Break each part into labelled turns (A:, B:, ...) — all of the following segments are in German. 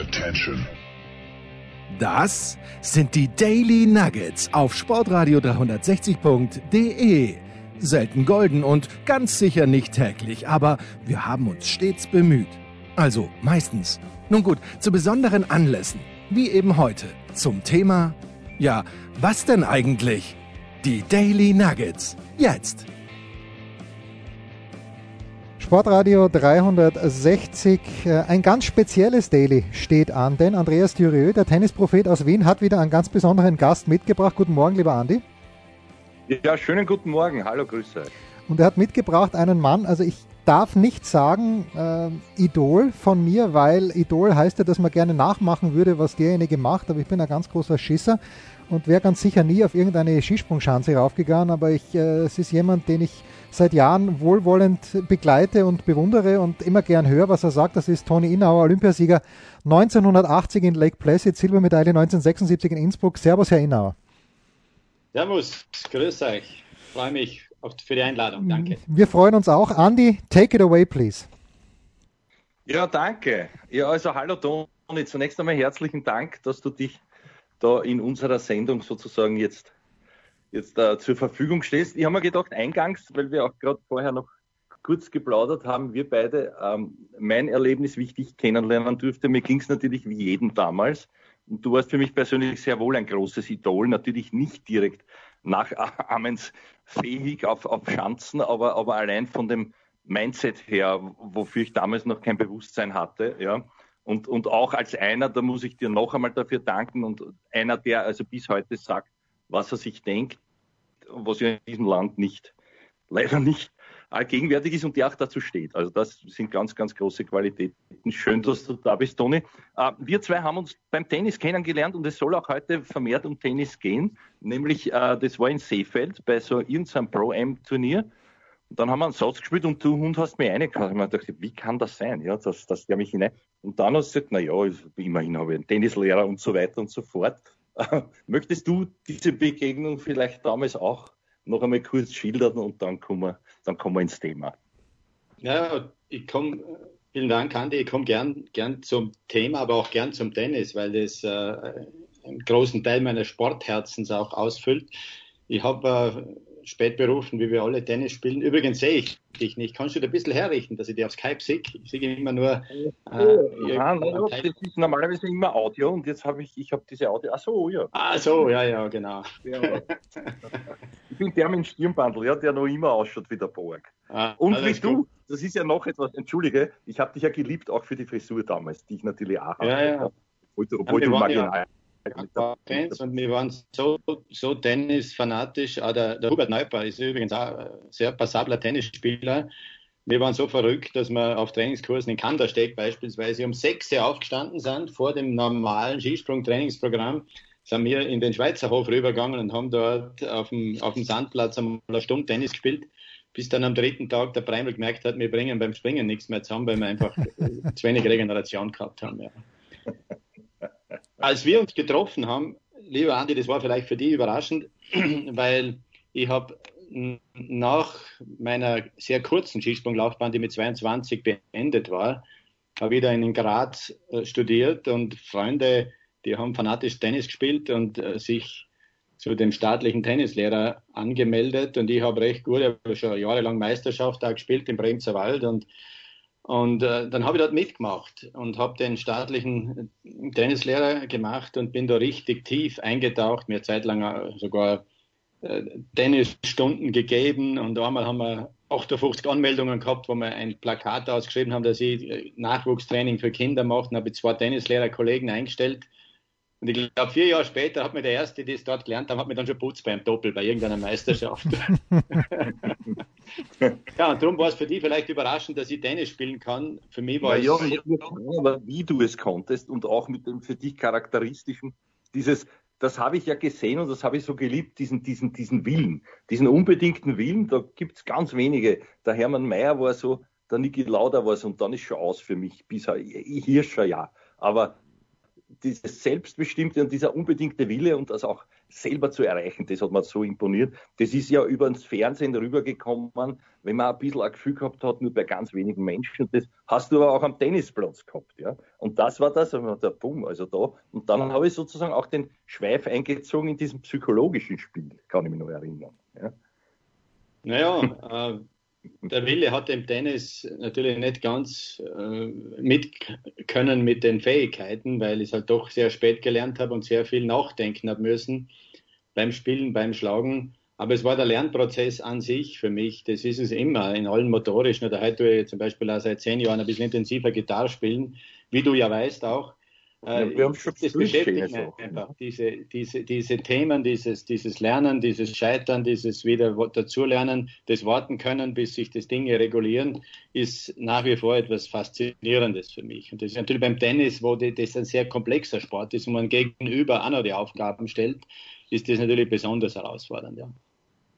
A: Attention.
B: Das sind die Daily Nuggets auf Sportradio 360.de. Selten golden und ganz sicher nicht täglich, aber wir haben uns stets bemüht. Also meistens. Nun gut, zu besonderen Anlässen, wie eben heute, zum Thema, ja, was denn eigentlich? Die Daily Nuggets. Jetzt.
C: Sportradio 360, äh, ein ganz spezielles Daily steht an, denn Andreas Dürieu, der Tennisprophet aus Wien, hat wieder einen ganz besonderen Gast mitgebracht. Guten Morgen, lieber Andi.
D: Ja, schönen guten Morgen. Hallo, Grüße.
C: Und er hat mitgebracht einen Mann, also ich darf nicht sagen äh, Idol von mir, weil Idol heißt ja, dass man gerne nachmachen würde, was derjenige macht, aber ich bin ein ganz großer Schisser und wäre ganz sicher nie auf irgendeine Skisprungschanze raufgegangen, aber ich, äh, es ist jemand, den ich seit Jahren wohlwollend begleite und bewundere und immer gern höre, was er sagt. Das ist Toni Innauer, Olympiasieger 1980 in Lake Placid, Silbermedaille 1976 in Innsbruck. Servus, Herr Innauer.
E: Servus, grüß euch. Freue mich für die Einladung. Danke.
C: Wir freuen uns auch. Andy, take it away, please.
D: Ja, danke. Ja, also hallo Toni. Zunächst einmal herzlichen Dank, dass du dich da in unserer Sendung sozusagen jetzt jetzt äh, zur Verfügung stehst. Ich habe mir gedacht, eingangs, weil wir auch gerade vorher noch kurz geplaudert haben, wir beide ähm, mein Erlebnis wichtig kennenlernen durfte. Mir ging es natürlich wie jedem damals. Und du warst für mich persönlich sehr wohl ein großes Idol, natürlich nicht direkt nachahmens fähig auf, auf Schanzen, aber, aber allein von dem Mindset her, wofür ich damals noch kein Bewusstsein hatte, ja. Und, und auch als einer, da muss ich dir noch einmal dafür danken und einer, der also bis heute sagt, was er sich denkt, was ja in diesem Land nicht, leider nicht allgegenwärtig ist und die auch dazu steht. Also das sind ganz, ganz große Qualitäten. Schön, dass du da bist, Toni. Äh, wir zwei haben uns beim Tennis kennengelernt und es soll auch heute vermehrt um Tennis gehen. Nämlich, äh, das war in Seefeld bei so irgendeinem Pro-Am-Turnier. Und dann haben wir einen Satz gespielt und du Hund hast mich reingehört. Ich mir gedacht, wie kann das sein? Ja, dass, dass der mich hinein. Und dann hast du gesagt, na ja, immerhin habe ich einen Tennislehrer und so weiter und so fort. Möchtest du diese Begegnung vielleicht damals auch noch einmal kurz schildern und dann kommen wir, dann kommen wir ins Thema?
E: Ja, ich komme, vielen Dank, Andi, ich komme gern, gern zum Thema, aber auch gern zum Tennis, weil das äh, einen großen Teil meines Sportherzens auch ausfüllt. Ich habe äh, spät berufen, wie wir alle Tennis spielen. Übrigens sehe ich dich nicht. Kannst du dir ein bisschen herrichten, dass ich dir auf Skype sehe? Ich sehe immer nur.
D: Äh, ja, das ist normalerweise immer Audio und jetzt habe ich, ich habe diese Audio. Ach so, ja.
E: Ah, so, ja, ja, genau.
D: ich bin der mit dem Stirnbandel, ja, der noch immer ausschaut wie der Borg. Ah, und wie du, das ist ja noch etwas, entschuldige, ich habe dich ja geliebt, auch für die Frisur damals, die ich natürlich auch
E: ja, hatte. Ja.
D: Obwohl, obwohl du marginal.
E: Fans und wir waren so, so Tennis-fanatisch. Auch der, der Hubert Neuper ist übrigens auch ein sehr passabler Tennisspieler. Wir waren so verrückt, dass wir auf Trainingskursen in Kandersteg beispielsweise um sechs Uhr aufgestanden sind, vor dem normalen Skisprung-Trainingsprogramm, sind wir in den Schweizer Hof rübergegangen und haben dort auf dem, auf dem Sandplatz einmal eine Stunde Tennis gespielt, bis dann am dritten Tag der Preimel gemerkt hat, wir bringen beim Springen nichts mehr zusammen, weil wir einfach zu wenig Regeneration gehabt haben. Ja. Als wir uns getroffen haben, lieber Andi, das war vielleicht für dich überraschend, weil ich habe nach meiner sehr kurzen Skisprunglaufbahn, die mit 22 beendet war, habe wieder in Graz äh, studiert und Freunde, die haben fanatisch Tennis gespielt und äh, sich zu dem staatlichen Tennislehrer angemeldet und ich habe recht gut, ich habe schon jahrelang Meisterschaft da gespielt im Bremser Wald und und äh, dann habe ich dort mitgemacht und habe den staatlichen Tennislehrer gemacht und bin da richtig tief eingetaucht, mir zeitlang äh, sogar äh, Tennisstunden gegeben und einmal haben wir 58 Anmeldungen gehabt, wo wir ein Plakat ausgeschrieben haben, dass ich äh, Nachwuchstraining für Kinder mache. Dann habe ich zwei Tennislehrer-Kollegen eingestellt und ich glaube, vier Jahre später hat mir der Erste, die es dort gelernt haben, hat mir dann schon putzt beim Doppel bei irgendeiner Meisterschaft. ja, und darum war es für dich vielleicht überraschend, dass ich Tennis spielen kann. Für mich war
D: ja, es. Ja, aber wie du es konntest und auch mit dem für dich charakteristischen, dieses, das habe ich ja gesehen und das habe ich so geliebt, diesen, diesen, diesen Willen, diesen unbedingten Willen, da gibt es ganz wenige. Der Hermann Mayer war so, der Niki Lauda war so und dann ist schon aus für mich, bis hier schon ja. Aber dieses Selbstbestimmte und dieser unbedingte Wille und das auch selber zu erreichen, das hat mir so imponiert. Das ist ja über das Fernsehen rübergekommen, wenn man ein bisschen ein Gefühl gehabt hat, nur bei ganz wenigen Menschen. Das hast du aber auch am Tennisplatz gehabt, ja. Und das war das, der Bumm, also da. Und dann habe ich sozusagen auch den Schweif eingezogen in diesem psychologischen Spiel, kann ich mich noch erinnern. Ja.
E: Naja, äh, der Wille hat im Tennis natürlich nicht ganz äh, mit können mit den Fähigkeiten, weil ich es halt doch sehr spät gelernt habe und sehr viel nachdenken habe müssen beim Spielen, beim Schlagen. Aber es war der Lernprozess an sich für mich. Das ist es immer in allen motorischen. Oder heute zum Beispiel auch seit zehn Jahren ein bisschen intensiver Gitarre spielen, wie du ja weißt auch.
D: Ja, wir haben schon das beschäftigt
E: mich einfach. Diese, diese, diese Themen, dieses, dieses Lernen, dieses Scheitern, dieses wieder dazulernen, das Warten können, bis sich das Dinge regulieren, ist nach wie vor etwas Faszinierendes für mich. Und das ist natürlich beim Tennis, wo die, das ein sehr komplexer Sport ist und man gegenüber auch noch die Aufgaben stellt, ist das natürlich besonders herausfordernd. Ja.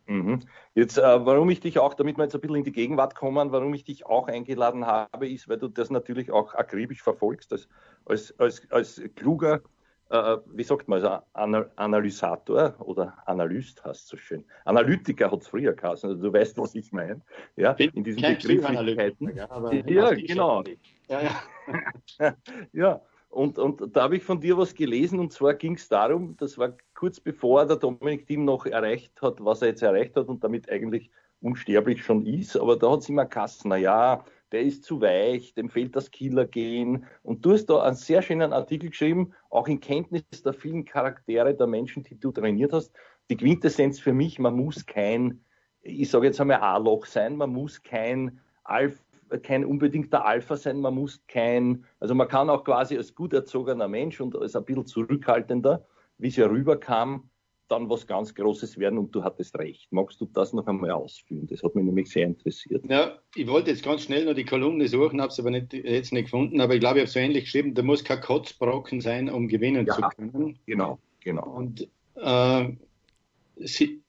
D: Mhm. Jetzt, äh, warum ich dich auch, damit wir jetzt ein bisschen in die Gegenwart kommen, warum ich dich auch eingeladen habe, ist, weil du das natürlich auch akribisch verfolgst, als, als, als, als kluger, äh, wie sagt man, also Analysator oder Analyst heißt so schön. Analytiker hat es früher geheißen, also du weißt, was ich meine. Ja, in diesen Begrifflichkeiten. Ja, ja genau. Ja, ja. ja. Und, und da habe ich von dir was gelesen und zwar ging es darum, das war kurz bevor der Dominik Thiem noch erreicht hat, was er jetzt erreicht hat und damit eigentlich unsterblich schon ist, aber da hat es immer Kassen, naja, der ist zu weich, dem fehlt das Killergehen. Und du hast da einen sehr schönen Artikel geschrieben, auch in Kenntnis der vielen Charaktere der Menschen, die du trainiert hast. Die Quintessenz für mich, man muss kein, ich sage jetzt einmal A-Loch sein, man muss kein Alpha kein unbedingter Alpha sein, man muss kein, also man kann auch quasi als gut erzogener Mensch und als ein bisschen zurückhaltender, wie es ja rüberkam, dann was ganz Großes werden und du hattest recht. Magst du das noch einmal ausführen? Das hat mich nämlich sehr interessiert.
E: Ja, ich wollte jetzt ganz schnell noch die Kolumne suchen, habe es aber nicht, jetzt nicht gefunden, aber ich glaube, ich habe so ähnlich geschrieben, da muss kein Kotzbrocken sein, um gewinnen ja, zu können.
D: Genau, genau.
E: Und äh, sie,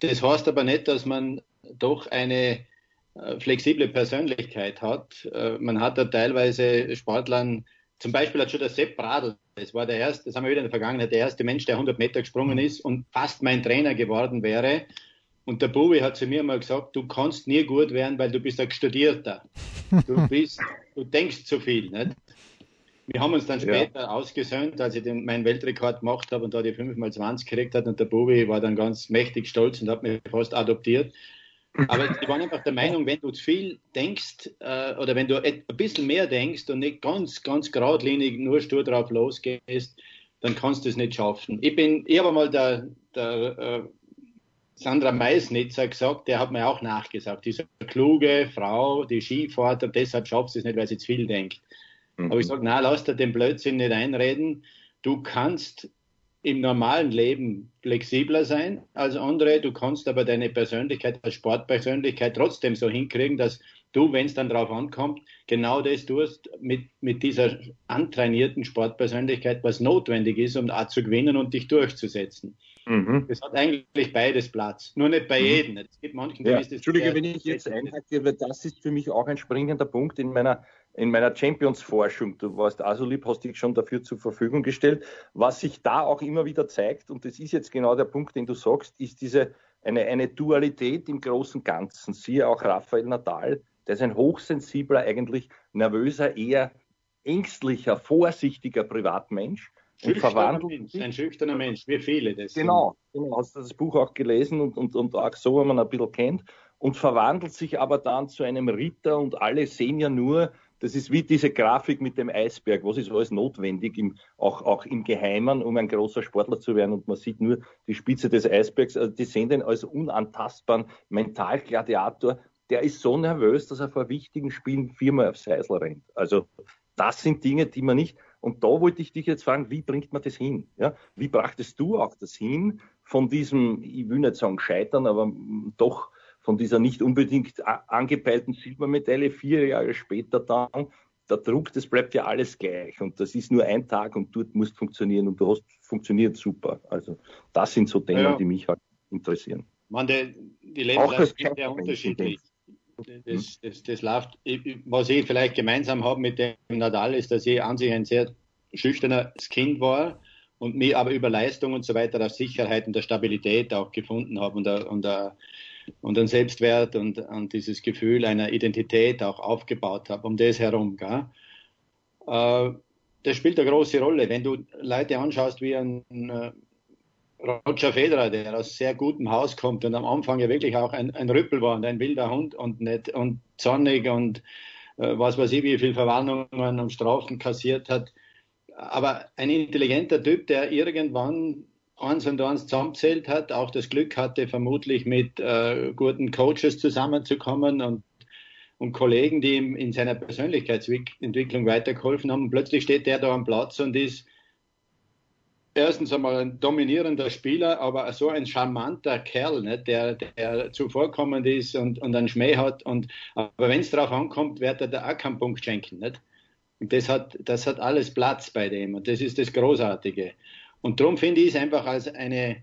E: das heißt aber nicht, dass man doch eine äh, flexible Persönlichkeit hat. Äh, man hat da teilweise Sportlern, zum Beispiel hat schon der Sepp Bradl, das war der erste, das haben wir wieder in der Vergangenheit, der erste Mensch, der 100 Meter gesprungen ist und fast mein Trainer geworden wäre. Und der Bubi hat zu mir mal gesagt, du kannst nie gut werden, weil du bist ein Studierter. Du bist, du denkst zu viel. Nicht? Wir haben uns dann später ja. ausgesöhnt, als ich den, meinen Weltrekord gemacht habe und da die 5x20 gekriegt hat und der Bubi war dann ganz mächtig stolz und hat mich fast adoptiert. Aber ich war einfach der Meinung, wenn du zu viel denkst äh, oder wenn du ein bisschen mehr denkst und nicht ganz, ganz geradlinig nur stur drauf losgehst, dann kannst du es nicht schaffen. Ich bin, ich habe mal der, der äh, Sandra Meisnitzer gesagt, der hat mir auch nachgesagt, diese kluge Frau, die Skifahrt und deshalb schafft sie es nicht, weil sie zu viel denkt. Mhm. Aber ich sage, na, lass dir den Blödsinn nicht einreden. Du kannst im normalen Leben flexibler sein als andere. Du kannst aber deine Persönlichkeit als Sportpersönlichkeit trotzdem so hinkriegen, dass du, wenn es dann drauf ankommt, genau das tust mit, mit dieser antrainierten Sportpersönlichkeit, was notwendig ist, um auch zu gewinnen und dich durchzusetzen. Mhm. Das hat eigentlich beides Platz, nur nicht bei mhm. jedem. Es gibt manchen,
D: ja. Entschuldige, wenn ich jetzt einhacke, weil das ist für mich auch ein springender Punkt in meiner in meiner Champions-Forschung, du warst also lieb, hast dich schon dafür zur Verfügung gestellt. Was sich da auch immer wieder zeigt, und das ist jetzt genau der Punkt, den du sagst, ist diese eine, eine Dualität im großen Ganzen. Siehe auch Raphael Nadal, der ist ein hochsensibler, eigentlich nervöser, eher ängstlicher, vorsichtiger Privatmensch.
E: Verwandelt Mensch, ein schüchterner Mensch, wie viele das
D: Genau, genau hast du das Buch auch gelesen und, und, und auch so, wenn man ein bisschen kennt, und verwandelt sich aber dann zu einem Ritter und alle sehen ja nur, das ist wie diese Grafik mit dem Eisberg. Was ist alles notwendig, im, auch, auch im Geheimen, um ein großer Sportler zu werden? Und man sieht nur die Spitze des Eisbergs. Also die sehen den als unantastbaren Mentalgladiator. Der ist so nervös, dass er vor wichtigen Spielen viermal aufs Eisel rennt. Also das sind Dinge, die man nicht. Und da wollte ich dich jetzt fragen, wie bringt man das hin? Ja? Wie brachtest du auch das hin von diesem, ich will nicht sagen scheitern, aber doch von dieser nicht unbedingt angepeilten Silbermedaille vier Jahre später dann, der Druck, das bleibt ja alles gleich und das ist nur ein Tag und dort musst funktionieren und du hast funktioniert super. Also das sind so Themen, ja. die mich halt interessieren.
E: Man, die, die Lebensleistung ist sehr unterschiedlich. Das, das, das läuft, was ich vielleicht gemeinsam habe mit dem Nadal, ist, dass ich an sich ein sehr schüchternes Kind war und mich aber über Leistung und so weiter auf Sicherheit und der Stabilität auch gefunden habe und, und, und einen Selbstwert und, und dieses Gefühl einer Identität auch aufgebaut habe, um das herum. Gell? Äh, das spielt eine große Rolle. Wenn du Leute anschaust wie ein äh, Roger Federer, der aus sehr gutem Haus kommt und am Anfang ja wirklich auch ein, ein Rüppel war und ein wilder Hund und nicht und zornig und äh, was weiß ich, wie viel Verwarnungen und Strafen kassiert hat. Aber ein intelligenter Typ, der irgendwann eins und eins zusammenzählt hat, auch das Glück hatte, vermutlich mit äh, guten Coaches zusammenzukommen und, und Kollegen, die ihm in seiner Persönlichkeitsentwicklung weitergeholfen haben. Plötzlich steht der da am Platz und ist erstens einmal ein dominierender Spieler, aber so ein charmanter Kerl, ne, der, der zuvorkommend ist und, und einen Schmäh hat. Und, aber wenn es darauf ankommt, wird er da auch keinen Punkt schenken. Nicht? Und das hat, das hat alles Platz bei dem und das ist das Großartige. Und darum finde ich es einfach als eine,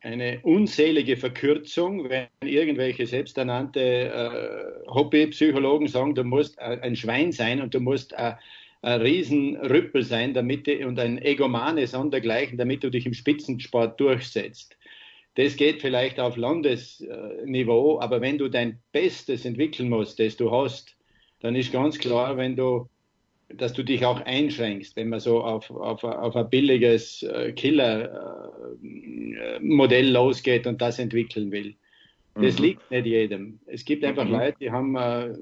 E: eine unselige Verkürzung, wenn irgendwelche selbsternannte äh, Hobbypsychologen sagen, du musst ein Schwein sein und du musst ein Riesenrüppel sein damit, und ein Egomane sondergleichen, damit du dich im Spitzensport durchsetzt. Das geht vielleicht auf Landesniveau, aber wenn du dein Bestes entwickeln musst, das du hast, dann ist ganz klar, wenn du dass du dich auch einschränkst, wenn man so auf, auf, auf ein billiges äh, Killer-Modell losgeht und das entwickeln will. Das mhm. liegt nicht jedem. Es gibt einfach mhm. Leute, die haben, äh,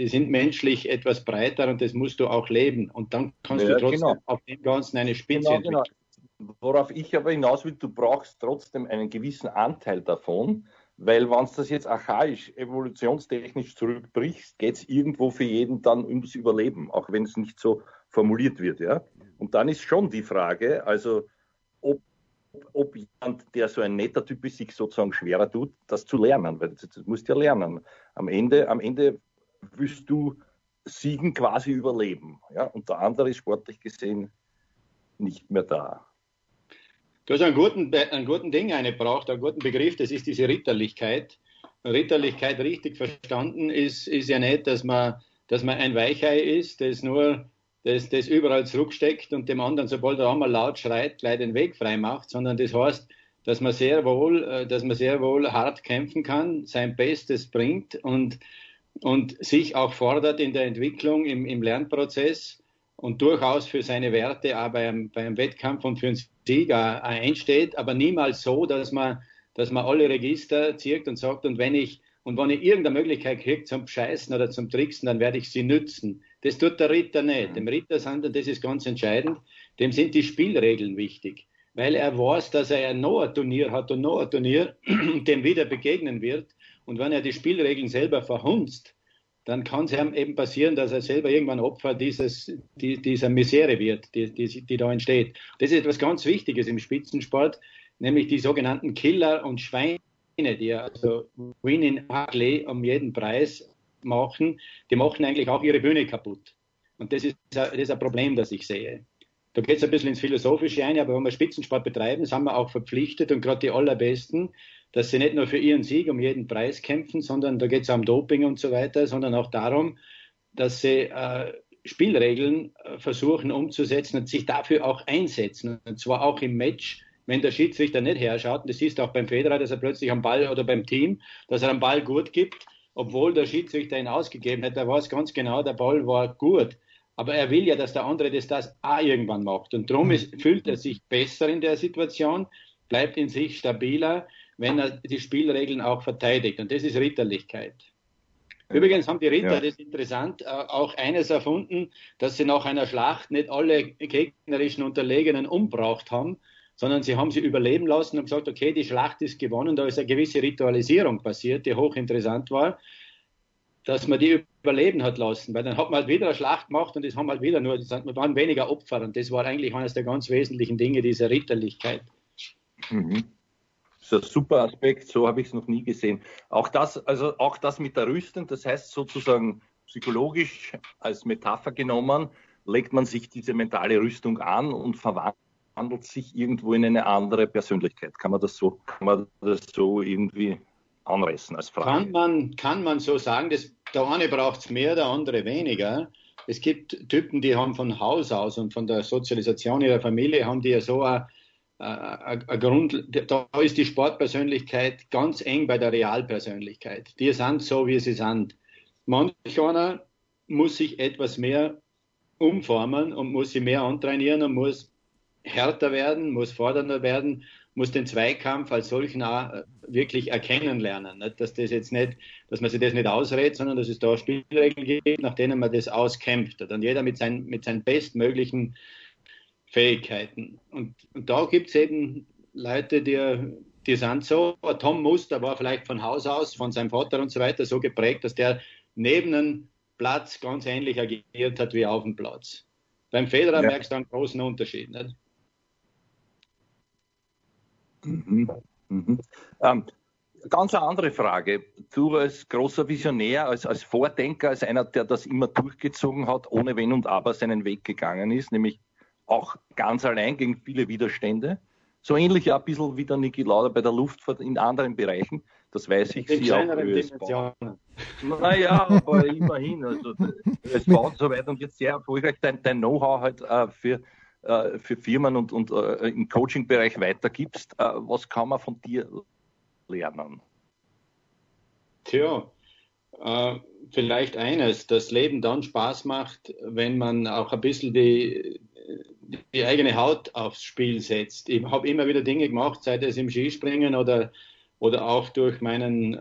E: die sind menschlich etwas breiter und das musst du auch leben. Und dann kannst ja, du trotzdem genau. auf dem Ganzen eine Spitze genau, genau. entwickeln.
D: Genau. Worauf ich aber hinaus will, du brauchst trotzdem einen gewissen Anteil davon, weil wenn es das jetzt archaisch, evolutionstechnisch zurückbrichst, geht es irgendwo für jeden dann ums Überleben, auch wenn es nicht so formuliert wird. Ja? Und dann ist schon die Frage, also ob, ob jemand, der so ein netter Typ ist, sich sozusagen schwerer tut, das zu lernen, weil das, das musst du ja lernen. Am Ende, am Ende wirst du Siegen quasi überleben. Ja? Und der andere ist sportlich gesehen nicht mehr da.
E: Du hast einen guten, einen guten Ding eingebracht, einen guten Begriff, das ist diese Ritterlichkeit. Ritterlichkeit richtig verstanden ist, ist ja nicht, dass man, dass man ein Weichei ist, das nur das, das überall zurücksteckt und dem anderen, sobald er einmal laut schreit, gleich den Weg frei macht, sondern das heißt, dass man sehr wohl, äh, dass man sehr wohl hart kämpfen kann, sein Bestes bringt und, und sich auch fordert in der Entwicklung, im, im Lernprozess und durchaus für seine Werte auch beim, beim Wettkampf und für den Sieg einsteht, aber niemals so, dass man, dass man alle Register zirkt und sagt, und wenn ich, und wenn ich irgendeine Möglichkeit kriege zum Scheißen oder zum Tricksen, dann werde ich sie nützen. Das tut der Ritter nicht. Dem Ritter sind, und das ist ganz entscheidend, dem sind die Spielregeln wichtig. Weil er weiß, dass er noch ein Turnier hat und noch ein Turnier, dem wieder begegnen wird. Und wenn er die Spielregeln selber verhunzt, dann kann es ihm eben passieren, dass er selber irgendwann Opfer dieses, die, dieser Misere wird, die, die, die da entsteht. Das ist etwas ganz Wichtiges im Spitzensport, nämlich die sogenannten Killer und Schweine, die also Winning ugly um jeden Preis machen, die machen eigentlich auch ihre Bühne kaputt. Und das ist, das ist ein Problem, das ich sehe. Da geht es ein bisschen ins Philosophische ein, aber wenn wir Spitzensport betreiben, sind wir auch verpflichtet und gerade die Allerbesten, dass sie nicht nur für ihren Sieg um jeden Preis kämpfen, sondern da geht es um Doping und so weiter, sondern auch darum, dass sie äh, Spielregeln äh, versuchen umzusetzen und sich dafür auch einsetzen. Und zwar auch im Match, wenn der Schiedsrichter nicht herschaut. Und das ist auch beim Federer, dass er plötzlich am Ball oder beim Team, dass er am Ball gut gibt, obwohl der Schiedsrichter ihn ausgegeben hat. Er weiß ganz genau, der Ball war gut. Aber er will ja, dass der andere das, das auch irgendwann macht. Und darum ist, fühlt er sich besser in der Situation, bleibt in sich stabiler wenn er die Spielregeln auch verteidigt. Und das ist Ritterlichkeit. Übrigens haben die Ritter, ja. das ist interessant, äh, auch eines erfunden, dass sie nach einer Schlacht nicht alle gegnerischen Unterlegenen umgebracht haben, sondern sie haben sie überleben lassen und gesagt, okay, die Schlacht ist gewonnen, da ist eine gewisse Ritualisierung passiert, die hochinteressant war, dass man die überleben hat lassen, weil dann hat man halt wieder eine Schlacht gemacht und es haben halt wieder nur, es waren weniger Opfer und das war eigentlich eines der ganz wesentlichen Dinge dieser Ritterlichkeit.
D: Mhm ist ein super Aspekt, so habe ich es noch nie gesehen. Auch das, also auch das mit der Rüstung, das heißt sozusagen psychologisch als Metapher genommen, legt man sich diese mentale Rüstung an und verwandelt sich irgendwo in eine andere Persönlichkeit. Kann man das so, kann man das so irgendwie anreißen als Frage?
E: Kann man, kann man so sagen, dass der eine braucht es mehr, der andere weniger. es gibt Typen, die haben von Haus aus und von der Sozialisation ihrer Familie haben die ja so ein, ein, ein Grund, da ist die Sportpersönlichkeit ganz eng bei der Realpersönlichkeit. Die sind so, wie sie sind. Manch einer muss sich etwas mehr umformen und muss sich mehr antrainieren und muss härter werden, muss fordernder werden, muss den Zweikampf als solchen auch äh, wirklich erkennen lernen. Nicht? Dass das jetzt nicht, dass man sich das nicht ausredet, sondern dass es da Spielregeln gibt, nach denen man das auskämpft. Und jeder mit, sein, mit seinen bestmöglichen Fähigkeiten. Und, und da gibt es eben Leute, die, die sind so. Tom Muster war vielleicht von Haus aus, von seinem Vater und so weiter so geprägt, dass der neben einem Platz ganz ähnlich agiert hat wie auf dem Platz. Beim Federer ja. merkst du einen großen Unterschied. Nicht?
D: Mhm. Mhm. Ähm, ganz eine andere Frage. Du als großer Visionär, als, als Vordenker, als einer, der das immer durchgezogen hat, ohne Wenn und Aber seinen Weg gegangen ist, nämlich auch ganz allein gegen viele Widerstände. So ähnlich ja ein bisschen wie der Niki Lauda bei der Luftfahrt in anderen Bereichen. Das weiß ich.
E: In kleineren Dimensionen.
D: Naja, aber immerhin. Also, es baut so weit und jetzt sehr erfolgreich dein, dein Know-how halt äh, für äh, für Firmen und, und äh, im Coaching-Bereich weitergibst. Äh, was kann man von dir lernen?
E: Tja, äh, vielleicht eines, das Leben dann Spaß macht, wenn man auch ein bisschen die, die eigene Haut aufs Spiel setzt. Ich habe immer wieder Dinge gemacht, sei es im Skispringen oder, oder auch durch meinen äh,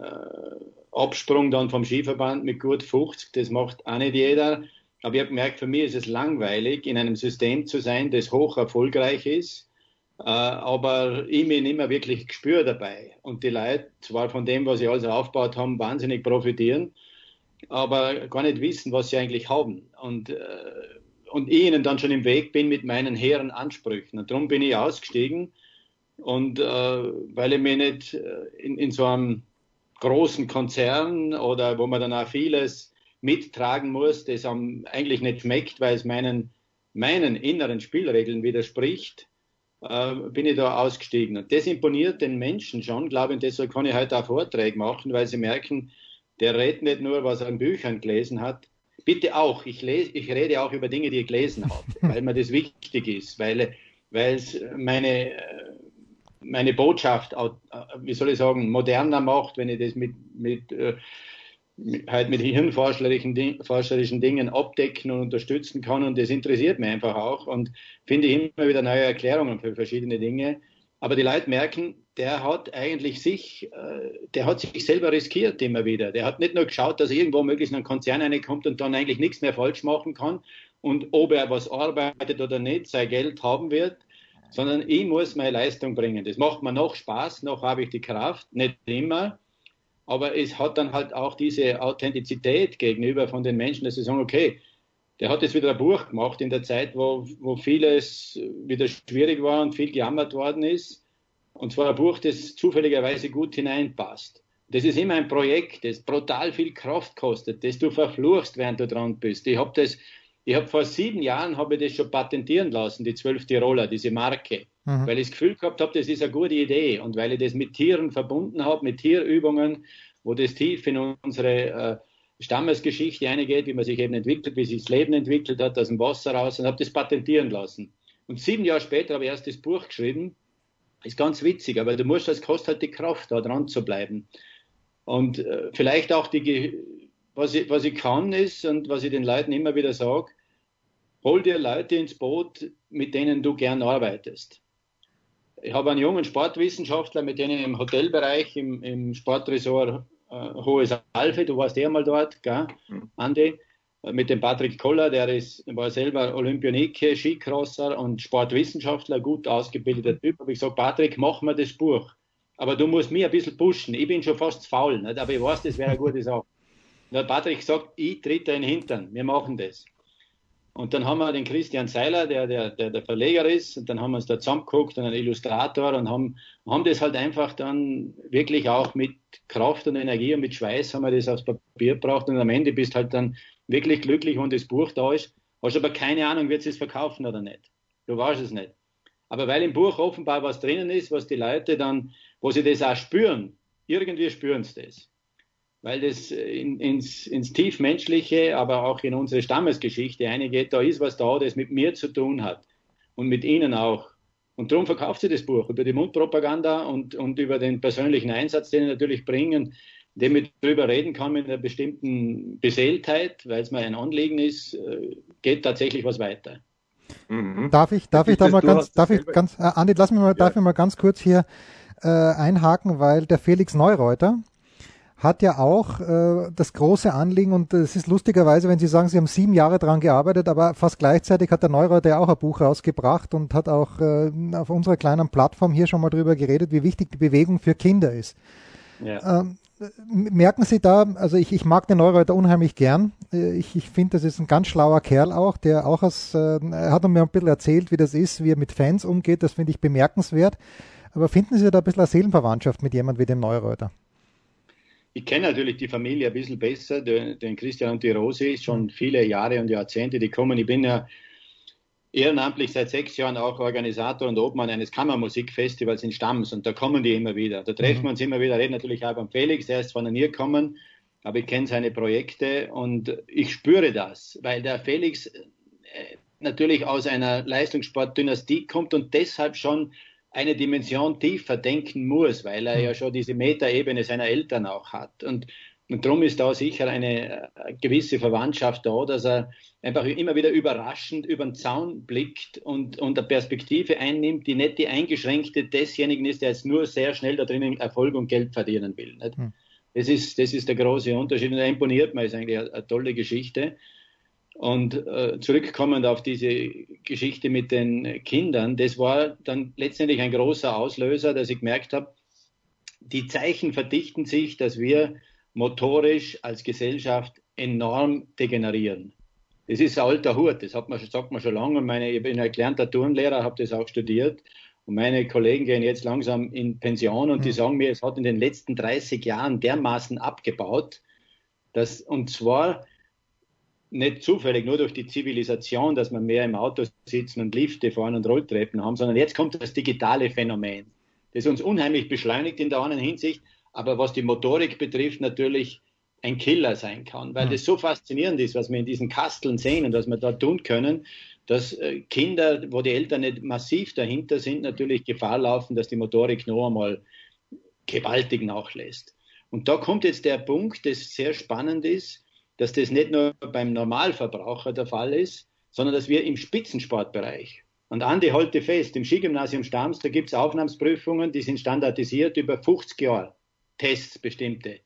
E: Absprung dann vom Skiverband mit gut 50. Das macht auch nicht jeder. Aber ich habe gemerkt, für mich ist es langweilig, in einem System zu sein, das hoch erfolgreich ist, äh, aber ich mich nicht mehr wirklich gespür dabei. Und die Leute zwar von dem, was sie alles aufgebaut haben, wahnsinnig profitieren, aber gar nicht wissen, was sie eigentlich haben. Und, äh, und ich ihnen dann schon im Weg bin mit meinen hehren Ansprüchen. Und darum bin ich ausgestiegen. Und äh, weil ich mich nicht äh, in, in so einem großen Konzern oder wo man dann auch vieles mittragen muss, das einem eigentlich nicht schmeckt, weil es meinen, meinen inneren Spielregeln widerspricht, äh, bin ich da ausgestiegen. Und das imponiert den Menschen schon, glaube ich, und deshalb kann ich heute auch Vorträge machen, weil sie merken, der redet nicht nur, was er in Büchern gelesen hat. Bitte auch, ich, lese, ich rede auch über Dinge, die ich gelesen habe, weil mir das wichtig ist, weil, es meine, meine Botschaft, äh, wie soll ich sagen, moderner macht, wenn ich das mit, mit äh, halt mit hirnforscherischen forscherischen Dingen abdecken und unterstützen kann. Und das interessiert mich einfach auch und finde immer wieder neue Erklärungen für verschiedene Dinge. Aber die Leute merken, der hat eigentlich sich, äh, der hat sich selber riskiert immer wieder. Der hat nicht nur geschaut, dass er irgendwo möglichst in einen Konzern reinkommt und dann eigentlich nichts mehr falsch machen kann und ob er was arbeitet oder nicht, sein Geld haben wird, sondern ich muss meine Leistung bringen. Das macht mir noch Spaß, noch habe ich die Kraft, nicht immer aber es hat dann halt auch diese Authentizität gegenüber von den Menschen, dass sie sagen, okay, der hat jetzt wieder ein Buch gemacht in der Zeit, wo, wo vieles wieder schwierig war und viel gejammert worden ist. Und zwar ein Buch, das zufälligerweise gut hineinpasst. Das ist immer ein Projekt, das brutal viel Kraft kostet, das du verfluchst, während du dran bist. Ich habe das, ich habe vor sieben Jahren habe ich das schon patentieren lassen, die zwölf Tiroler, diese Marke, mhm. weil ich das Gefühl gehabt habe, das ist eine gute Idee und weil ich das mit Tieren verbunden habe, mit Tierübungen, wo das tief in unsere äh, Stammesgeschichte eingeht, wie man sich eben entwickelt, wie sich das Leben entwickelt hat, aus dem Wasser raus und habe das patentieren lassen. Und sieben Jahre später habe ich erst das Buch geschrieben. Ist ganz witzig, aber du musst, es kostet halt die Kraft, da dran zu bleiben. Und äh, vielleicht auch die, was ich, was ich kann ist und was ich den Leuten immer wieder sage, hol dir Leute ins Boot, mit denen du gern arbeitest. Ich habe einen jungen Sportwissenschaftler, mit dem ich im Hotelbereich, im, im Sportresort äh, Hohes Alfe, du warst ja mal dort, gell, mhm. Andi, mit dem Patrick Koller, der ist, war selber Olympionike, Skicrosser und Sportwissenschaftler, gut ausgebildeter Typ. Habe ich gesagt, Patrick, mach mal das Buch. Aber du musst mich ein bisschen pushen. Ich bin schon fast faul, nicht? aber ich weiß, das wäre eine gute Sache. Da hat Patrick gesagt, ich in den Hintern, wir machen das. Und dann haben wir den Christian Seiler, der der, der, der Verleger ist, und dann haben wir uns da zusammengeguckt und einen Illustrator und haben, haben das halt einfach dann wirklich auch mit Kraft und Energie und mit Schweiß haben wir das aufs Papier gebracht und am Ende bist halt dann wirklich glücklich, wenn das Buch da ist. Hast aber keine Ahnung, wird es verkaufen oder nicht. Du weißt es nicht. Aber weil im Buch offenbar was drinnen ist, was die Leute dann, wo sie das auch spüren, irgendwie spüren sie das. weil das in, ins, ins Tiefmenschliche, aber auch in unsere Stammesgeschichte eingeht. Da ist was da, das mit mir zu tun hat und mit Ihnen auch. Und darum verkauft sie das Buch über die Mundpropaganda und, und über den persönlichen Einsatz, den sie natürlich bringen, indem ich darüber reden kann mit einer bestimmten Beseeltheit, weil es mir ein Anliegen ist, äh, geht tatsächlich was weiter.
C: Mhm. Darf ich, darf ich da mal ganz, darf ich ganz, äh, Andi, lass mich mal, ja. darf ich mal ganz kurz hier äh, einhaken, weil der Felix Neureuter, hat ja auch äh, das große Anliegen und es ist lustigerweise, wenn Sie sagen, Sie haben sieben Jahre daran gearbeitet, aber fast gleichzeitig hat der Neureuter ja auch ein Buch rausgebracht und hat auch äh, auf unserer kleinen Plattform hier schon mal drüber geredet, wie wichtig die Bewegung für Kinder ist. Ja. Ähm, merken Sie da, also ich, ich mag den Neureuter unheimlich gern. Äh, ich, ich finde, das ist ein ganz schlauer Kerl auch, der auch aus, äh, er hat mir ein bisschen erzählt, wie das ist, wie er mit Fans umgeht, das finde ich bemerkenswert. Aber finden Sie da ein bisschen eine Seelenverwandtschaft mit jemand wie dem Neureuter?
E: Ich kenne natürlich die Familie ein bisschen besser, den, Christian und die Rosi, schon viele Jahre und Jahrzehnte, die kommen. Ich bin ja ehrenamtlich seit sechs Jahren auch Organisator und Obmann eines Kammermusikfestivals in Stamms und da kommen die immer wieder. Da treffen mhm. wir uns immer wieder, reden natürlich auch beim Felix, der ist von der NIR gekommen, aber ich kenne seine Projekte und ich spüre das, weil der Felix äh, natürlich aus einer Leistungssportdynastie kommt und deshalb schon eine Dimension tiefer denken muss, weil er ja schon diese Metaebene seiner Eltern auch hat. Und, und darum ist da sicher eine, eine gewisse Verwandtschaft da, dass er einfach immer wieder überraschend über den Zaun blickt und, und eine Perspektive einnimmt, die nicht die eingeschränkte desjenigen ist, der jetzt nur sehr schnell da drinnen Erfolg und Geld verdienen will. Hm. Das, ist, das ist der große Unterschied und er imponiert mir, ist eigentlich eine, eine tolle Geschichte. Und äh, zurückkommend auf diese Geschichte mit den Kindern, das war dann letztendlich ein großer Auslöser, dass ich gemerkt habe, die Zeichen verdichten sich, dass wir motorisch als Gesellschaft enorm degenerieren. Das ist ein alter Hut, das hat man, sagt man schon lange. Meine, ich bin ein gelernter Turnlehrer, habe das auch studiert. Und meine Kollegen gehen jetzt langsam in Pension und mhm. die sagen mir, es hat in den letzten 30 Jahren dermaßen abgebaut, dass, und zwar nicht zufällig nur durch die Zivilisation, dass wir mehr im Auto sitzen und Lifte fahren und Rolltreppen haben, sondern jetzt kommt das digitale Phänomen, das uns unheimlich beschleunigt in der anderen Hinsicht, aber was die Motorik betrifft, natürlich ein Killer sein kann, weil mhm. das so faszinierend ist, was wir in diesen Kasteln sehen und was wir da tun können, dass äh, Kinder, wo die Eltern nicht massiv dahinter sind, natürlich Gefahr laufen, dass die Motorik noch einmal gewaltig nachlässt. Und da kommt jetzt der Punkt, das sehr spannend ist, dass das nicht nur beim Normalverbraucher der Fall ist, sondern dass wir im Spitzensportbereich, und Andi halte fest, im Skigymnasium Stams, da gibt es Aufnahmsprüfungen, die sind standardisiert über 50 Jahre, Tests bestimmte.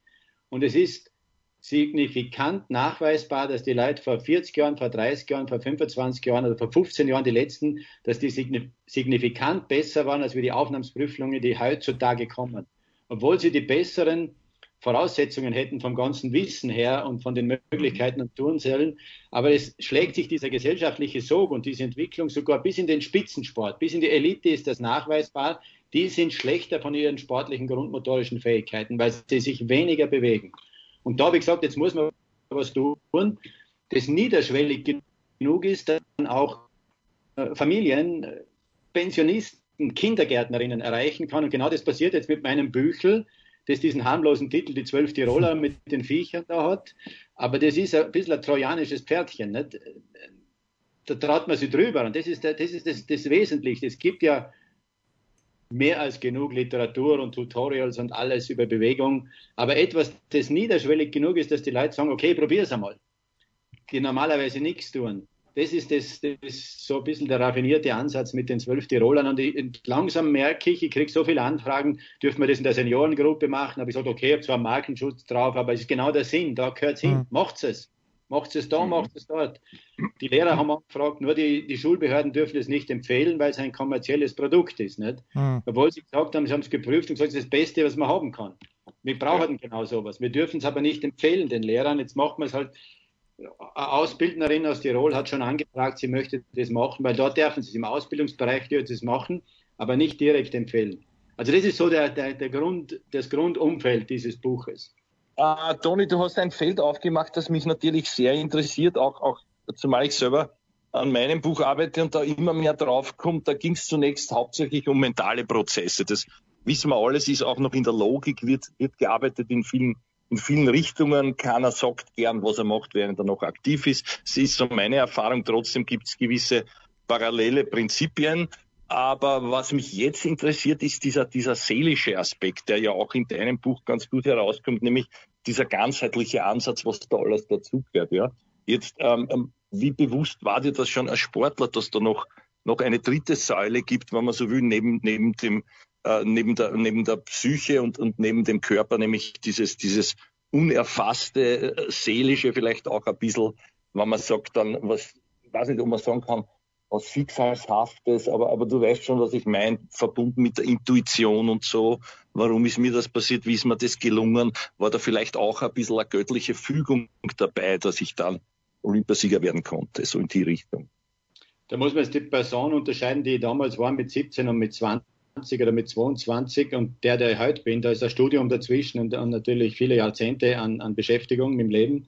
E: Und es ist signifikant nachweisbar, dass die Leute vor 40 Jahren, vor 30 Jahren, vor 25 Jahren oder vor 15 Jahren, die letzten, dass die signifikant besser waren als wir die Aufnahmsprüfungen, die heutzutage kommen. Obwohl sie die besseren Voraussetzungen hätten vom ganzen Wissen her und von den Möglichkeiten und Turnzellen. Aber es schlägt sich dieser gesellschaftliche Sog und diese Entwicklung sogar bis in den Spitzensport, bis in die Elite ist das nachweisbar. Die sind schlechter von ihren sportlichen grundmotorischen Fähigkeiten, weil sie sich weniger bewegen. Und da habe ich gesagt, jetzt muss man was tun, das niederschwellig genug ist, dass man auch äh, Familien, Pensionisten, Kindergärtnerinnen erreichen kann. Und genau das passiert jetzt mit meinem Büchel das diesen harmlosen Titel, die zwölf Tiroler mit den Viechern da hat. Aber das ist ein bisschen ein trojanisches Pferdchen. Nicht? Da traut man sich drüber. Und das ist, das, ist das, das Wesentliche. Es gibt ja mehr als genug Literatur und Tutorials und alles über Bewegung. Aber etwas, das niederschwellig genug ist, dass die Leute sagen, okay, probier es einmal. Die normalerweise nichts tun das ist das, das ist so ein bisschen der raffinierte Ansatz mit den zwölf Tirolern. Und, ich, und langsam merke ich, ich kriege so viele Anfragen, dürfen wir das in der Seniorengruppe machen? Aber ich sage, okay, ich habe zwar einen Markenschutz drauf, aber es ist genau der Sinn, da gehört es hin. Mhm. Macht es. Macht es da, mhm. macht es dort. Die Lehrer haben gefragt, nur die, die Schulbehörden dürfen es nicht empfehlen, weil es ein kommerzielles Produkt ist. Nicht? Mhm. Obwohl sie gesagt haben, sie haben es geprüft und gesagt, es ist das Beste, was man haben kann. Wir brauchen ja. genau sowas. Wir dürfen es aber nicht empfehlen den Lehrern. Jetzt macht man es halt Ausbildnerin aus Tirol hat schon angefragt, sie möchte das machen, weil dort dürfen sie es im Ausbildungsbereich das machen, aber nicht direkt empfehlen. Also das ist so der, der, der Grund, das Grundumfeld dieses Buches.
D: Uh, Toni, du hast ein Feld aufgemacht, das mich natürlich sehr interessiert, auch, auch zumal ich selber an meinem Buch arbeite und da immer mehr drauf kommt. Da ging es zunächst hauptsächlich um mentale Prozesse. Das wissen wir alles, ist auch noch in der Logik, wird, wird gearbeitet in vielen in vielen Richtungen. Keiner sagt gern, was er macht, während er noch aktiv ist. Es ist so meine Erfahrung. Trotzdem gibt es gewisse parallele Prinzipien. Aber was mich jetzt interessiert, ist dieser, dieser seelische Aspekt, der ja auch in deinem Buch ganz gut herauskommt, nämlich dieser ganzheitliche Ansatz, was da alles dazugehört. Ja? Jetzt, ähm, ähm, wie bewusst war dir das schon als Sportler, dass da noch, noch eine dritte Säule gibt, wenn man so will, neben, neben dem, äh, neben der, neben der Psyche und, und neben dem Körper, nämlich dieses, dieses unerfasste, äh, seelische vielleicht auch ein bisschen, wenn man sagt dann, was, ich weiß nicht, ob man sagen kann, was Schicksalshaftes, aber, aber du weißt schon, was ich meine, verbunden mit der Intuition und so. Warum ist mir das passiert? Wie ist mir das gelungen? War da vielleicht auch ein bisschen eine göttliche Fügung dabei, dass ich dann Olympiasieger werden konnte, so in die Richtung?
E: Da muss man jetzt die Person unterscheiden, die damals war mit 17 und mit 20 oder mit 22 und der, der ich heute bin, da ist ein Studium dazwischen und, und natürlich viele Jahrzehnte an, an Beschäftigung im Leben.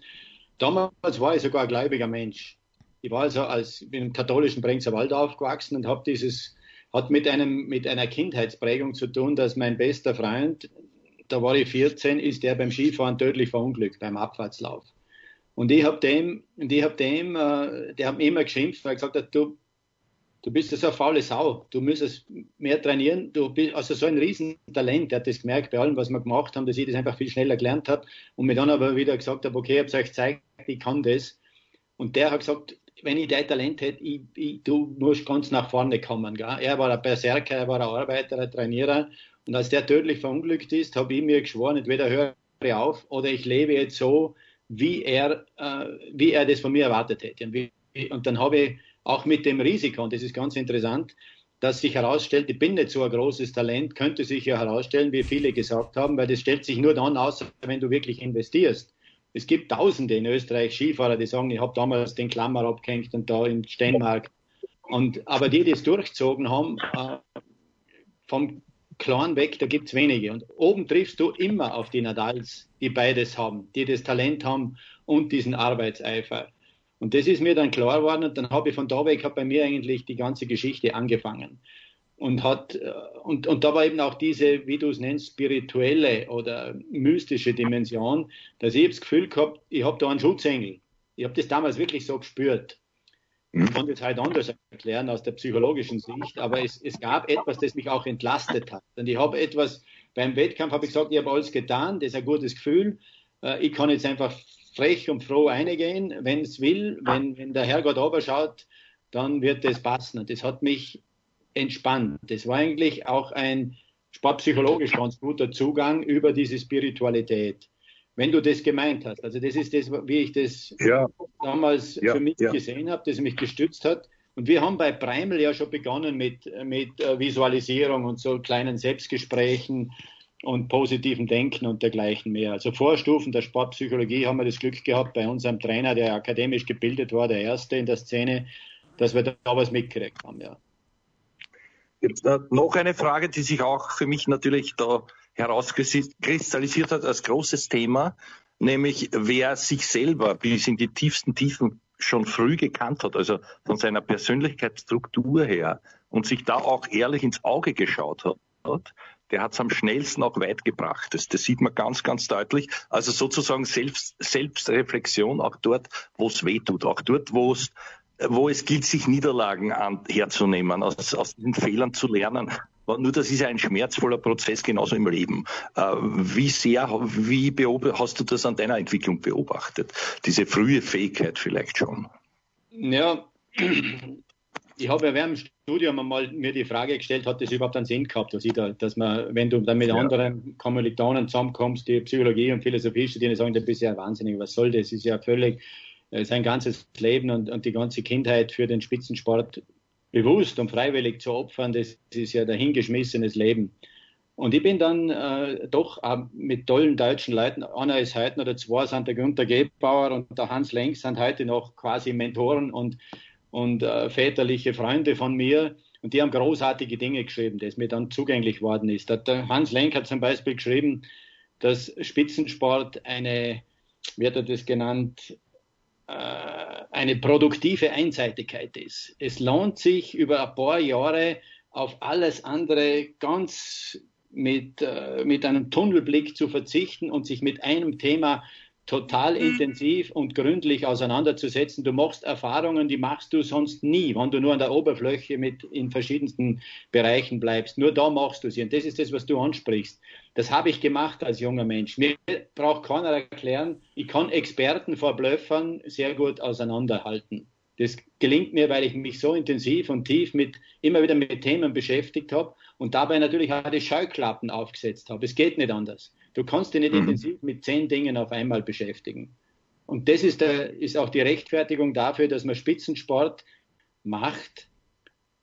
E: Damals war ich sogar ein gläubiger Mensch. Ich war also als im katholischen Brenzerwald aufgewachsen und habe dieses, hat mit einem, mit einer Kindheitsprägung zu tun, dass mein bester Freund, da war ich 14, ist der beim Skifahren tödlich verunglückt, beim Abfahrtslauf. Und ich habe dem, und ich habe dem, äh, der hat mir immer geschimpft, weil er gesagt hat, du, du bist so eine faule Sau, du müsstest mehr trainieren, du bist also so ein Riesentalent, der hat das gemerkt bei allem, was wir gemacht haben, dass ich das einfach viel schneller gelernt habe und mir dann aber wieder gesagt habe, okay, ich habe es euch gezeigt, ich kann das. Und der hat gesagt, wenn ich dein Talent hätte, ich, ich, du musst ganz nach vorne kommen. Gell? Er war ein Berserker, er war ein Arbeiter, ein Trainierer. Und als der tödlich verunglückt ist, habe ich mir geschworen, entweder höre ich auf oder ich lebe jetzt so, wie er, äh, wie er das von mir erwartet hätte. Und, wie, und dann habe ich auch mit dem Risiko, und das ist ganz interessant, dass sich herausstellt, ich bin nicht so ein großes Talent, könnte sich ja herausstellen, wie viele gesagt haben, weil das stellt sich nur dann aus, wenn du wirklich investierst. Es gibt Tausende in Österreich Skifahrer, die sagen, ich habe damals den Klammer abgehängt und da in Steinmark. Und, aber die, die es durchgezogen haben, äh, vom Clan weg, da gibt es wenige. Und oben triffst du immer auf die Nadals, die beides haben, die das Talent haben und diesen Arbeitseifer. Und das ist mir dann klar geworden und dann habe ich von da weg bei mir eigentlich die ganze Geschichte angefangen und hat äh, und, und da war eben auch diese, wie du es nennst, spirituelle oder mystische Dimension, dass ich das Gefühl gehabt, ich habe da einen Schutzengel. Ich habe das damals wirklich so gespürt. Ich konnte es halt anders erklären aus der psychologischen Sicht, aber es, es gab etwas, das mich auch entlastet hat. Und ich habe etwas, beim Wettkampf habe ich gesagt, ich habe alles getan, das ist ein gutes Gefühl. Äh, ich kann jetzt einfach frech und froh reingehen, wenn es will, wenn, wenn der Herrgott schaut, dann wird das passen. Und das hat mich entspannt. Das war eigentlich auch ein sportpsychologisch ganz guter Zugang über diese Spiritualität. Wenn du das gemeint hast. Also das ist das, wie ich das ja. damals ja, für mich ja. gesehen habe, das mich gestützt hat. Und wir haben bei Preimel ja schon begonnen mit, mit äh, Visualisierung und so kleinen Selbstgesprächen und positiven Denken und dergleichen mehr. Also Vorstufen der Sportpsychologie haben wir das Glück gehabt bei unserem Trainer, der akademisch gebildet war, der Erste in der Szene, dass wir da was mitgekriegt haben, ja.
D: Noch eine Frage, die sich auch für mich natürlich da herauskristallisiert hat als großes Thema, nämlich wer sich selber bis in die tiefsten Tiefen schon früh gekannt hat, also von seiner Persönlichkeitsstruktur her und sich da auch ehrlich ins Auge geschaut hat, der hat es am schnellsten auch weit gebracht. Das, das sieht man ganz, ganz deutlich. Also sozusagen Selbst, Selbstreflexion auch dort, wo es weh tut, auch dort, wo es wo es gilt, sich Niederlagen an, herzunehmen, aus, aus den Fehlern zu lernen. Nur das ist ja ein schmerzvoller Prozess, genauso im Leben. Äh, wie sehr, wie hast du das an deiner Entwicklung beobachtet? Diese frühe Fähigkeit vielleicht schon?
E: Ja, ich habe ja während dem Studium einmal mir die Frage gestellt, hat das überhaupt einen Sinn gehabt, dass, ich da, dass man, wenn du dann mit ja. anderen Kommilitonen zusammenkommst, die Psychologie und Philosophie studieren, sagen, du bist ja wahnsinnig, was soll das? Ist ja völlig sein ganzes Leben und, und die ganze Kindheit für den Spitzensport bewusst und freiwillig zu opfern, das ist ja dahingeschmissenes Leben. Und ich bin dann äh, doch äh, mit tollen deutschen Leuten, einer ist heute oder zwei sind der Günter Gebauer und der Hans Lenk sind heute noch quasi Mentoren und, und äh, väterliche Freunde von mir. Und die haben großartige Dinge geschrieben, das mir dann zugänglich worden ist. Der Hans Lenk hat zum Beispiel geschrieben, dass Spitzensport eine, wie hat er das genannt, äh, eine produktive Einseitigkeit ist. Es lohnt sich über ein paar Jahre auf alles andere ganz mit, äh, mit einem Tunnelblick zu verzichten und sich mit einem Thema total mhm. intensiv und gründlich auseinanderzusetzen. Du machst Erfahrungen, die machst du sonst nie, wenn du nur an der Oberfläche mit in verschiedensten Bereichen bleibst. Nur da machst du sie. Und das ist das, was du ansprichst. Das habe ich gemacht als junger Mensch. Mir braucht keiner erklären, ich kann Experten vor Blöffern sehr gut auseinanderhalten. Das gelingt mir, weil ich mich so intensiv und tief mit, immer wieder mit Themen beschäftigt habe und dabei natürlich auch die Scheuklappen aufgesetzt habe. Es geht nicht anders. Du kannst dich nicht mhm. intensiv mit zehn Dingen auf einmal beschäftigen. Und das ist, der, ist auch die Rechtfertigung dafür, dass man Spitzensport macht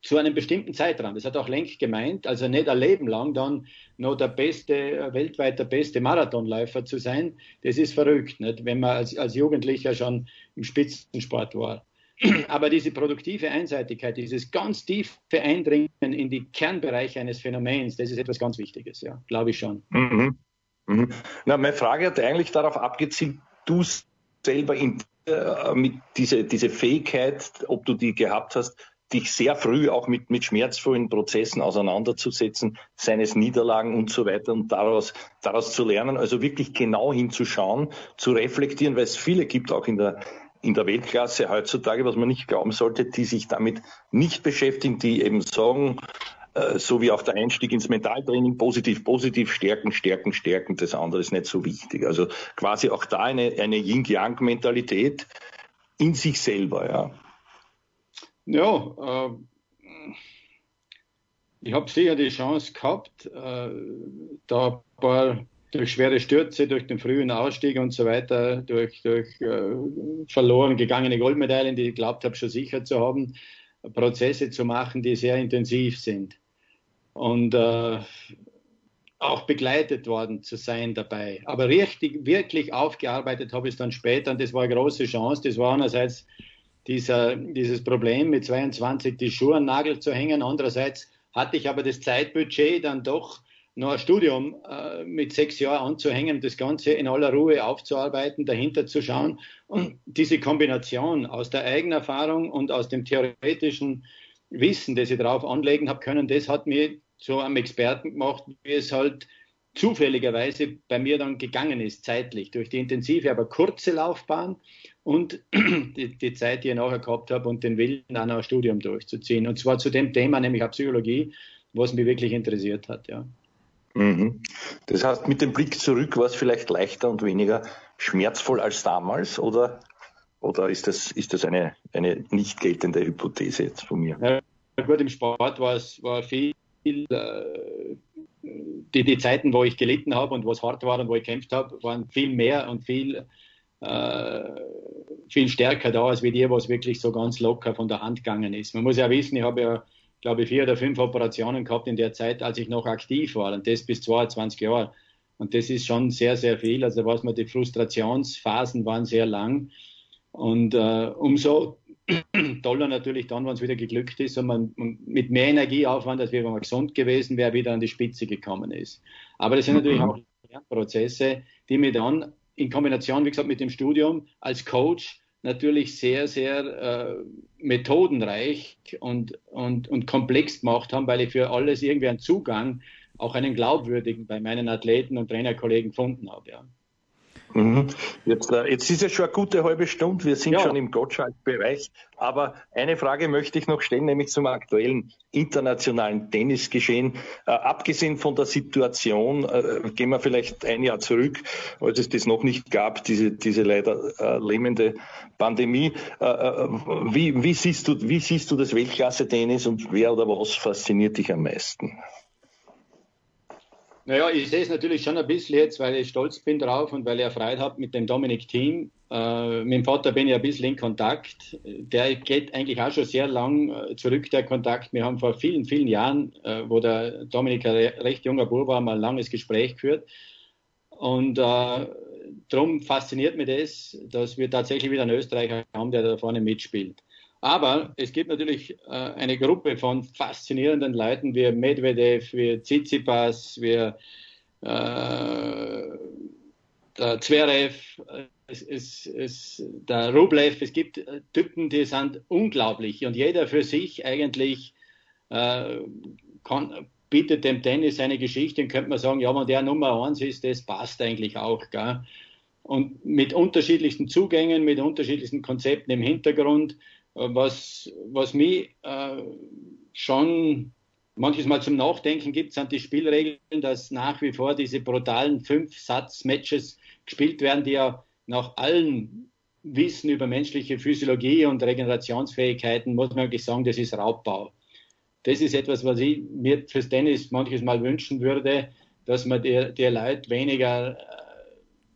E: zu einem bestimmten Zeitraum. Das hat auch Lenk gemeint, also nicht ein Leben lang dann noch der beste, weltweit der beste Marathonläufer zu sein. Das ist verrückt, nicht? wenn man als, als Jugendlicher schon im Spitzensport war. Aber diese produktive Einseitigkeit, dieses ganz tiefe Eindringen in die Kernbereiche eines Phänomens, das ist etwas ganz Wichtiges, ja, glaube ich schon.
D: Mhm. Mhm. Na, meine Frage hat eigentlich darauf abgezielt, du selber in, äh, mit diese, diese Fähigkeit, ob du die gehabt hast, dich sehr früh auch mit, mit schmerzvollen Prozessen auseinanderzusetzen, seines Niederlagen und so weiter und daraus, daraus zu lernen, also wirklich genau hinzuschauen, zu reflektieren, weil es viele gibt auch in der, in der Weltklasse heutzutage, was man nicht glauben sollte, die sich damit nicht beschäftigen, die eben sagen, so wie auch der Einstieg ins Mentaltraining, positiv, positiv, stärken, stärken, stärken, das andere ist nicht so wichtig. Also quasi auch da eine, eine Yin-Yang-Mentalität in sich selber, ja.
E: Ja, äh, ich habe sicher die Chance gehabt, äh, da ein paar durch schwere Stürze, durch den frühen Ausstieg und so weiter, durch, durch äh, verloren gegangene Goldmedaillen, die ich glaubt habe, schon sicher zu haben, Prozesse zu machen, die sehr intensiv sind und äh, auch begleitet worden zu sein dabei. Aber richtig, wirklich aufgearbeitet habe ich es dann später und das war eine große Chance. Das war einerseits dieser, dieses Problem mit 22 die Schuhe an Nagel zu hängen. Andererseits hatte ich aber das Zeitbudget dann doch noch ein Studium äh, mit sechs Jahren anzuhängen, das Ganze in aller Ruhe aufzuarbeiten, dahinter zu schauen. Und diese Kombination aus der eigenen Erfahrung und aus dem theoretischen Wissen, das ich darauf anlegen habe können, das hat mir zu einem Experten gemacht, wie es halt zufälligerweise bei mir dann gegangen ist, zeitlich, durch die intensive, aber kurze Laufbahn und die, die Zeit, die ich nachher gehabt habe und den Willen, dann ein Studium durchzuziehen. Und zwar zu dem Thema, nämlich auch Psychologie, was mich wirklich interessiert hat, ja.
D: Mhm. Das heißt, mit dem Blick zurück war es vielleicht leichter und weniger schmerzvoll als damals, oder, oder ist das, ist das eine, eine nicht geltende Hypothese jetzt von mir?
E: Ja, gut, im Sport war es war viel äh, die, die Zeiten, wo ich gelitten habe und wo es hart war und wo ich gekämpft habe, waren viel mehr und viel, äh, viel stärker da, als wie die, was wirklich so ganz locker von der Hand gegangen ist. Man muss ja wissen, ich habe ja, glaube ich, vier oder fünf Operationen gehabt in der Zeit, als ich noch aktiv war und das bis 22 Jahre. Und das ist schon sehr, sehr viel. Also was man, die Frustrationsphasen waren sehr lang. Und äh, umso toller natürlich dann, wenn es wieder geglückt ist und man mit mehr Energieaufwand, als wenn man gesund gewesen wäre, wieder an die Spitze gekommen ist. Aber das sind natürlich mhm. auch Prozesse, die mir dann in Kombination, wie gesagt, mit dem Studium als Coach natürlich sehr, sehr äh, methodenreich und, und, und komplex gemacht haben, weil ich für alles irgendwie einen Zugang, auch einen glaubwürdigen bei meinen Athleten und Trainerkollegen gefunden habe. Ja.
D: Mhm. Jetzt, äh, jetzt ist es schon eine gute halbe Stunde. Wir sind ja. schon im Gottschalk-Bereich. Aber eine Frage möchte ich noch stellen, nämlich zum aktuellen internationalen Tennisgeschehen. Äh, abgesehen von der Situation, äh, gehen wir vielleicht ein Jahr zurück, als es das noch nicht gab, diese, diese leider äh, lähmende Pandemie. Äh, äh, wie, wie, siehst du, wie siehst du das Weltklasse-Tennis und wer oder was fasziniert dich am meisten?
E: Naja, ich sehe es natürlich schon ein bisschen jetzt, weil ich stolz bin drauf und weil ich Freude habe mit dem Dominik Team. Äh, mit dem Vater bin ich ein bisschen in Kontakt. Der geht eigentlich auch schon sehr lang äh, zurück, der Kontakt. Wir haben vor vielen, vielen Jahren, äh, wo der Dominik ein recht junger Bub war, mal ein langes Gespräch geführt. Und äh, darum fasziniert mich das, dass wir tatsächlich wieder einen Österreicher haben, der da vorne mitspielt. Aber es gibt natürlich äh, eine Gruppe von faszinierenden Leuten wie Medvedev, wie Tsitsipas, wie äh, der Zverev, es, es, es, der Rublev. Es gibt äh, Typen, die sind unglaublich und jeder für sich eigentlich äh, kann, bietet dem Tennis eine Geschichte und könnte man sagen, ja, wenn der Nummer eins ist, das passt eigentlich auch. Gell? Und mit unterschiedlichsten Zugängen, mit unterschiedlichsten Konzepten im Hintergrund, was, was mich äh, schon manches Mal zum Nachdenken gibt, sind die Spielregeln, dass nach wie vor diese brutalen Fünf-Satz-Matches gespielt werden, die ja nach allen Wissen über menschliche Physiologie und Regenerationsfähigkeiten, muss man wirklich sagen, das ist Raubbau. Das ist etwas, was ich mir fürs Tennis manches Mal wünschen würde, dass man der, der Leute weniger, äh,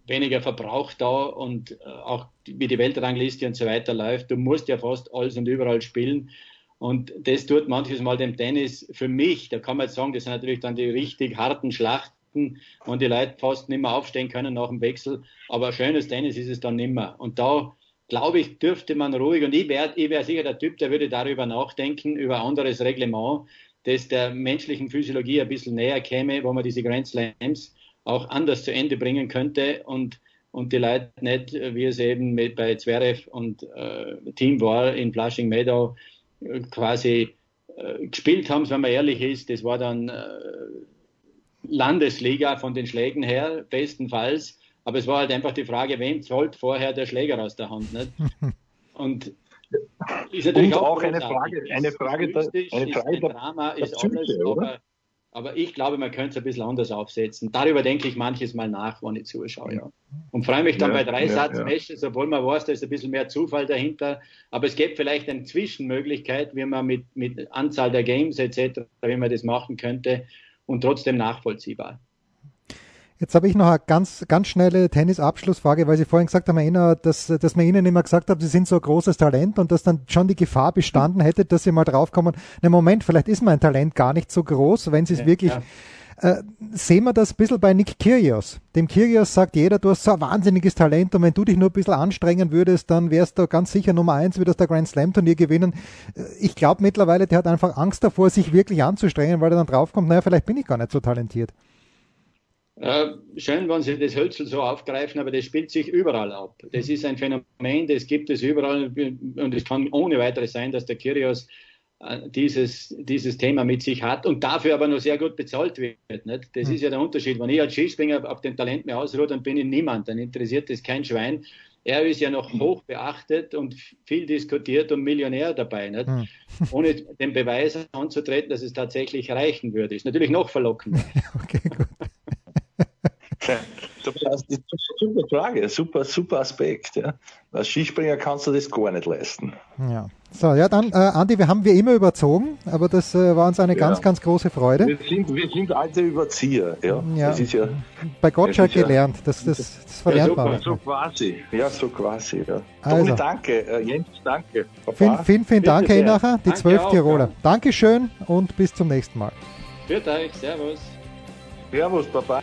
E: weniger verbraucht da und äh, auch wie die Weltrangliste und so weiter läuft. Du musst ja fast alles und überall spielen. Und das tut manches Mal dem Tennis für mich, da kann man jetzt sagen, das sind natürlich dann die richtig harten Schlachten, und die Leute fast nicht mehr aufstehen können nach dem Wechsel. Aber schönes Tennis ist es dann nimmer. Und da glaube ich, dürfte man ruhig, und ich wäre ich wär sicher der Typ, der würde darüber nachdenken, über anderes Reglement, das der menschlichen Physiologie ein bisschen näher käme, wo man diese Grand Slams auch anders zu Ende bringen könnte und, und die Leute nicht, wie es eben mit, bei Zverev und äh, Team war in Flushing Meadow, quasi äh, gespielt haben, wenn man ehrlich ist. Das war dann äh, Landesliga von den Schlägen her, bestenfalls. Aber es war halt einfach die Frage, wem zollt vorher der Schläger aus der Hand. Nicht? Und
D: ist natürlich Und auch, auch eine Frage, eine Frage,
E: eine Frage, der, Drama ist Psyche, alles, aber, aber, ich glaube, man könnte es ein bisschen anders aufsetzen. Darüber denke ich manches Mal nach, wenn ich zuschaue. Ja. Und freue mich dann ja, bei drei ja, Satz-Matches, obwohl man weiß, da ist ein bisschen mehr Zufall dahinter. Aber es gibt vielleicht eine Zwischenmöglichkeit, wie man mit, mit Anzahl der Games etc., wie man das machen könnte und trotzdem nachvollziehbar.
C: Jetzt habe ich noch eine ganz, ganz schnelle Tennis-Abschlussfrage, weil Sie vorhin gesagt haben, dass, dass man Ihnen immer gesagt hat, Sie sind so ein großes Talent und dass dann schon die Gefahr bestanden hätte, dass Sie mal draufkommen, na Moment, vielleicht ist mein Talent gar nicht so groß, wenn Sie es ja, wirklich... Ja. Äh, sehen wir das ein bisschen bei Nick Kyrgios. Dem Kyrgios sagt jeder, du hast so ein wahnsinniges Talent und wenn du dich nur ein bisschen anstrengen würdest, dann wärst du ganz sicher Nummer eins, würdest der Grand Slam Turnier gewinnen. Äh, ich glaube mittlerweile, der hat einfach Angst davor, sich wirklich anzustrengen, weil er dann draufkommt, naja, vielleicht bin ich gar nicht so talentiert.
E: Äh, schön, wenn Sie das Hölzel so aufgreifen, aber das spielt sich überall ab. Das ist ein Phänomen, das gibt es überall und es kann ohne weiteres sein, dass der Kyrios äh, dieses, dieses Thema mit sich hat und dafür aber noch sehr gut bezahlt wird. Nicht? Das mhm. ist ja der Unterschied. Wenn ich als Skispringer auf dem Talent mehr ausruhe, dann bin ich niemand, dann interessiert das kein Schwein. Er ist ja noch hm. hoch beachtet und viel diskutiert und Millionär dabei, nicht? Mhm. ohne den Beweis anzutreten, dass es tatsächlich reichen würde. Ist natürlich noch verlockender. okay, gut.
D: Super Frage, super, super Aspekt. Ja. Als Skispringer kannst du das gar nicht leisten.
C: Ja. So, ja, dann, äh, Andi, wir haben wir immer überzogen, aber das äh, war uns eine ja. ganz, ganz große Freude.
D: Wir sind, wir sind alte Überzieher, ja.
C: ja. Das ist ja Bei Gottschalk gelernt, das, das, das verlernt ja,
D: man. So quasi, ja, so quasi, ja. Also. Tommy, danke, äh, Jens, danke.
C: Papa. Vielen, vielen, vielen Dank, Herr Inacher, die zwölf Tiroler. Dankeschön und bis zum nächsten Mal.
E: Für euch, Servus.
D: Servus, Papa.